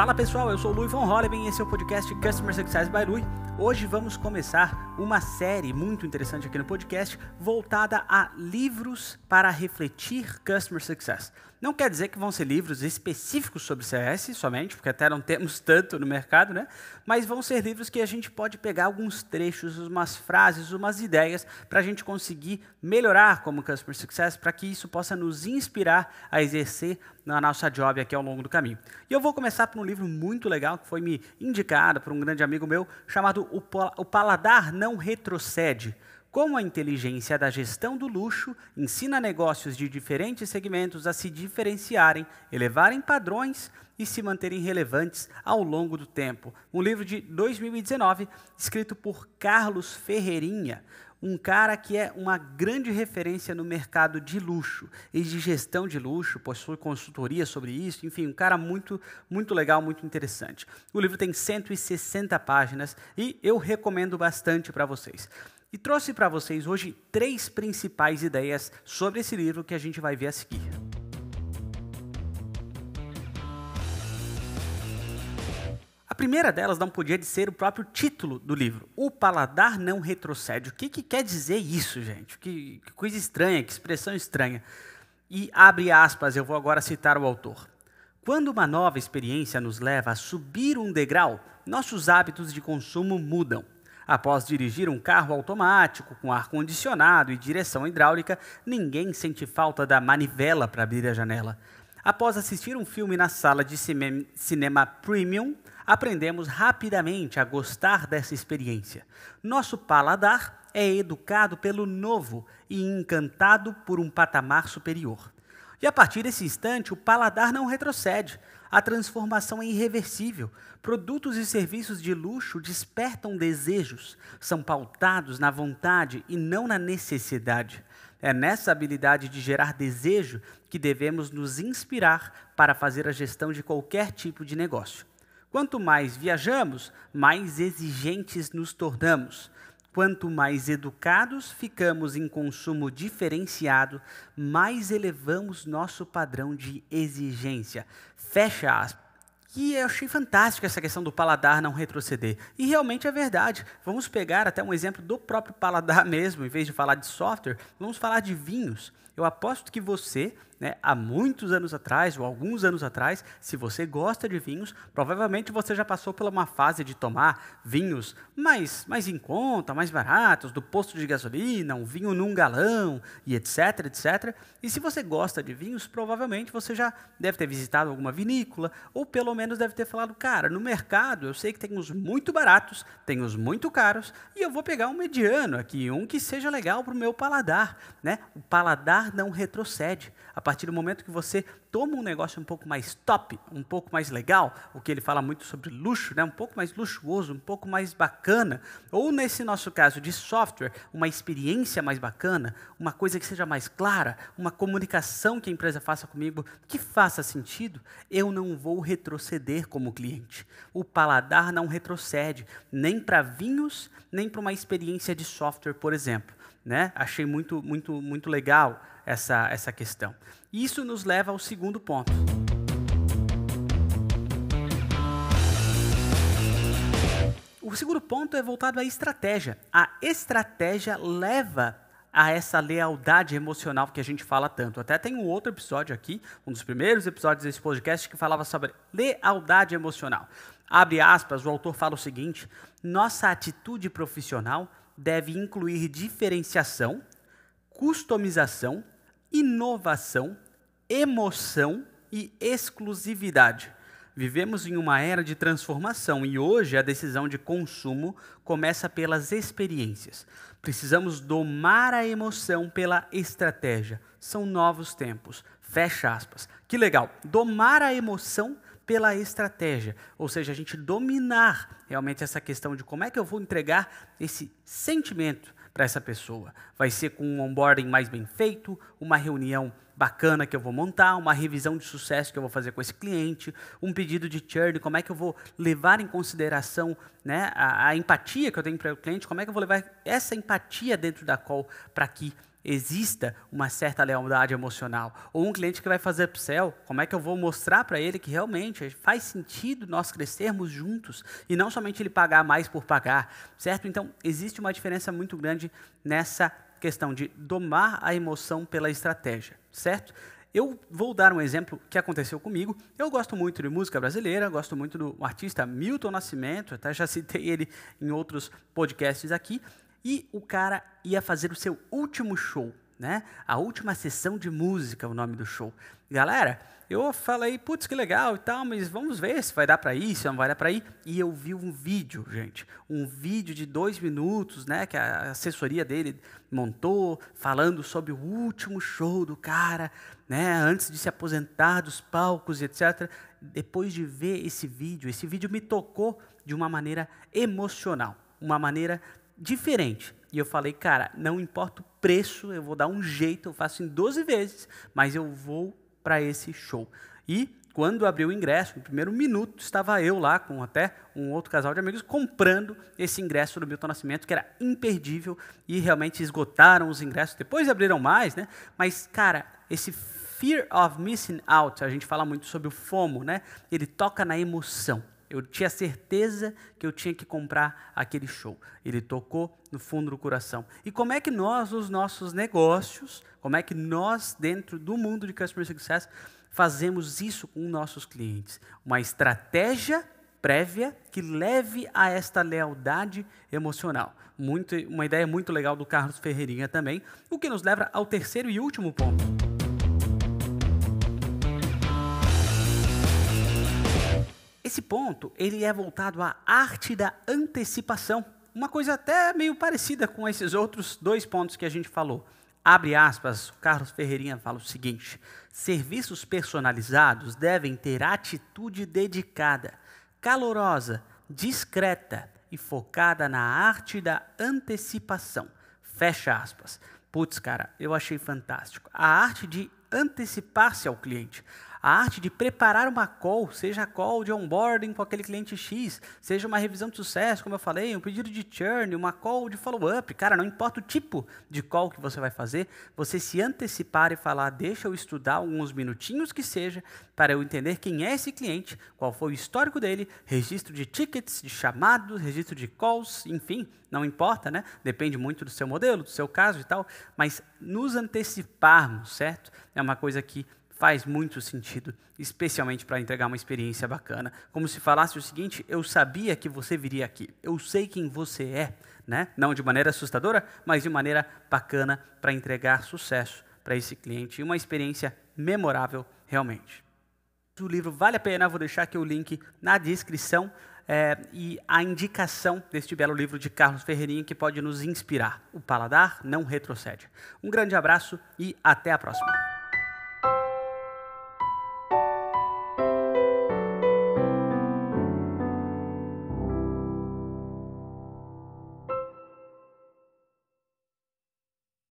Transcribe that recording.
Fala pessoal, eu sou o Louis von Holleben e esse é o podcast Customer Success by Louis. Hoje vamos começar uma série muito interessante aqui no podcast voltada a livros para refletir Customer Success. Não quer dizer que vão ser livros específicos sobre CS somente, porque até não temos tanto no mercado, né? Mas vão ser livros que a gente pode pegar alguns trechos, umas frases, umas ideias para a gente conseguir melhorar como Customer Success, para que isso possa nos inspirar a exercer na nossa job aqui ao longo do caminho. E eu vou começar por um livro muito legal que foi me indicado por um grande amigo meu, chamado O Paladar Não Retrocede como a inteligência da gestão do luxo ensina negócios de diferentes segmentos a se diferenciarem, elevarem padrões e se manterem relevantes ao longo do tempo. Um livro de 2019, escrito por Carlos Ferreirinha, um cara que é uma grande referência no mercado de luxo e de gestão de luxo, possui consultoria sobre isso, enfim, um cara muito, muito legal, muito interessante. O livro tem 160 páginas e eu recomendo bastante para vocês. E trouxe para vocês hoje três principais ideias sobre esse livro que a gente vai ver a seguir. Primeira delas não podia de ser o próprio título do livro, O Paladar Não Retrocede. O que, que quer dizer isso, gente? Que, que coisa estranha, que expressão estranha. E abre aspas, eu vou agora citar o autor. Quando uma nova experiência nos leva a subir um degrau, nossos hábitos de consumo mudam. Após dirigir um carro automático com ar-condicionado e direção hidráulica, ninguém sente falta da manivela para abrir a janela. Após assistir um filme na sala de cinema premium, aprendemos rapidamente a gostar dessa experiência. Nosso paladar é educado pelo novo e encantado por um patamar superior. E a partir desse instante, o paladar não retrocede. A transformação é irreversível. Produtos e serviços de luxo despertam desejos, são pautados na vontade e não na necessidade. É nessa habilidade de gerar desejo que devemos nos inspirar para fazer a gestão de qualquer tipo de negócio. Quanto mais viajamos, mais exigentes nos tornamos. Quanto mais educados ficamos em consumo diferenciado, mais elevamos nosso padrão de exigência. Fecha aspas. E eu achei fantástico essa questão do paladar não retroceder. E realmente é verdade. Vamos pegar até um exemplo do próprio paladar mesmo, em vez de falar de software, vamos falar de vinhos. Eu aposto que você né, há muitos anos atrás, ou alguns anos atrás, se você gosta de vinhos, provavelmente você já passou por uma fase de tomar vinhos mais, mais em conta, mais baratos, do posto de gasolina, um vinho num galão, e etc, etc. E se você gosta de vinhos, provavelmente você já deve ter visitado alguma vinícola, ou pelo menos deve ter falado, cara, no mercado eu sei que tem uns muito baratos, tem uns muito caros, e eu vou pegar um mediano aqui, um que seja legal para o meu paladar. Né? O paladar não retrocede. A partir do momento que você toma um negócio um pouco mais top, um pouco mais legal, o que ele fala muito sobre luxo, né? um pouco mais luxuoso, um pouco mais bacana, ou nesse nosso caso de software, uma experiência mais bacana, uma coisa que seja mais clara, uma comunicação que a empresa faça comigo que faça sentido, eu não vou retroceder como cliente. O paladar não retrocede, nem para vinhos, nem para uma experiência de software, por exemplo. Né? Achei muito, muito, muito legal essa, essa questão. Isso nos leva ao segundo ponto. O segundo ponto é voltado à estratégia. A estratégia leva a essa lealdade emocional que a gente fala tanto. Até tem um outro episódio aqui, um dos primeiros episódios desse podcast, que falava sobre lealdade emocional. Abre aspas, o autor fala o seguinte: nossa atitude profissional deve incluir diferenciação, customização, inovação, emoção e exclusividade. Vivemos em uma era de transformação e hoje a decisão de consumo começa pelas experiências. Precisamos domar a emoção pela estratégia. São novos tempos. Fecha aspas. Que legal. Domar a emoção pela estratégia, ou seja, a gente dominar realmente essa questão de como é que eu vou entregar esse sentimento para essa pessoa. Vai ser com um onboarding mais bem feito, uma reunião bacana que eu vou montar, uma revisão de sucesso que eu vou fazer com esse cliente, um pedido de churn, como é que eu vou levar em consideração né, a, a empatia que eu tenho para o cliente, como é que eu vou levar essa empatia dentro da call para que exista uma certa lealdade emocional. Ou um cliente que vai fazer upsell, como é que eu vou mostrar para ele que realmente faz sentido nós crescermos juntos e não somente ele pagar mais por pagar, certo? Então, existe uma diferença muito grande nessa questão de domar a emoção pela estratégia, certo? Eu vou dar um exemplo que aconteceu comigo. Eu gosto muito de música brasileira, gosto muito do artista Milton Nascimento, até já citei ele em outros podcasts aqui. E o cara ia fazer o seu último show, né? A última sessão de música, o nome do show. Galera, eu falei, putz, que legal e tal, mas vamos ver se vai dar para ir, se não vai dar para ir. E eu vi um vídeo, gente, um vídeo de dois minutos, né, que a assessoria dele montou, falando sobre o último show do cara, né, antes de se aposentar dos palcos, etc. Depois de ver esse vídeo, esse vídeo me tocou de uma maneira emocional, uma maneira diferente. E eu falei, cara, não importa o preço, eu vou dar um jeito, eu faço em 12 vezes, mas eu vou para esse show. E quando abriu o ingresso, no primeiro minuto, estava eu lá com até um outro casal de amigos comprando esse ingresso do Milton Nascimento, que era imperdível, e realmente esgotaram os ingressos. Depois abriram mais, né? Mas, cara, esse fear of missing out, a gente fala muito sobre o FOMO, né? Ele toca na emoção. Eu tinha certeza que eu tinha que comprar aquele show. Ele tocou no fundo do coração. E como é que nós, os nossos negócios, como é que nós, dentro do mundo de Customer Success, fazemos isso com nossos clientes? Uma estratégia prévia que leve a esta lealdade emocional. Muito, uma ideia muito legal do Carlos Ferreirinha também, o que nos leva ao terceiro e último ponto. Esse ponto, ele é voltado à arte da antecipação. Uma coisa até meio parecida com esses outros dois pontos que a gente falou. Abre aspas, Carlos Ferreirinha fala o seguinte: serviços personalizados devem ter atitude dedicada, calorosa, discreta e focada na arte da antecipação. Fecha aspas. Putz, cara, eu achei fantástico. A arte de antecipar-se ao cliente a arte de preparar uma call, seja a call de onboarding com aquele cliente X, seja uma revisão de sucesso, como eu falei, um pedido de churn, uma call de follow-up. Cara, não importa o tipo de call que você vai fazer, você se antecipar e falar, deixa eu estudar alguns minutinhos que seja, para eu entender quem é esse cliente, qual foi o histórico dele, registro de tickets, de chamados, registro de calls, enfim, não importa, né? Depende muito do seu modelo, do seu caso e tal, mas nos anteciparmos, certo? É uma coisa que faz muito sentido, especialmente para entregar uma experiência bacana. Como se falasse o seguinte: eu sabia que você viria aqui, eu sei quem você é, né? Não de maneira assustadora, mas de maneira bacana para entregar sucesso para esse cliente e uma experiência memorável realmente. O livro vale a pena, vou deixar aqui o link na descrição. É, e a indicação deste belo livro de Carlos Ferreirinha que pode nos inspirar. O paladar não retrocede. Um grande abraço e até a próxima.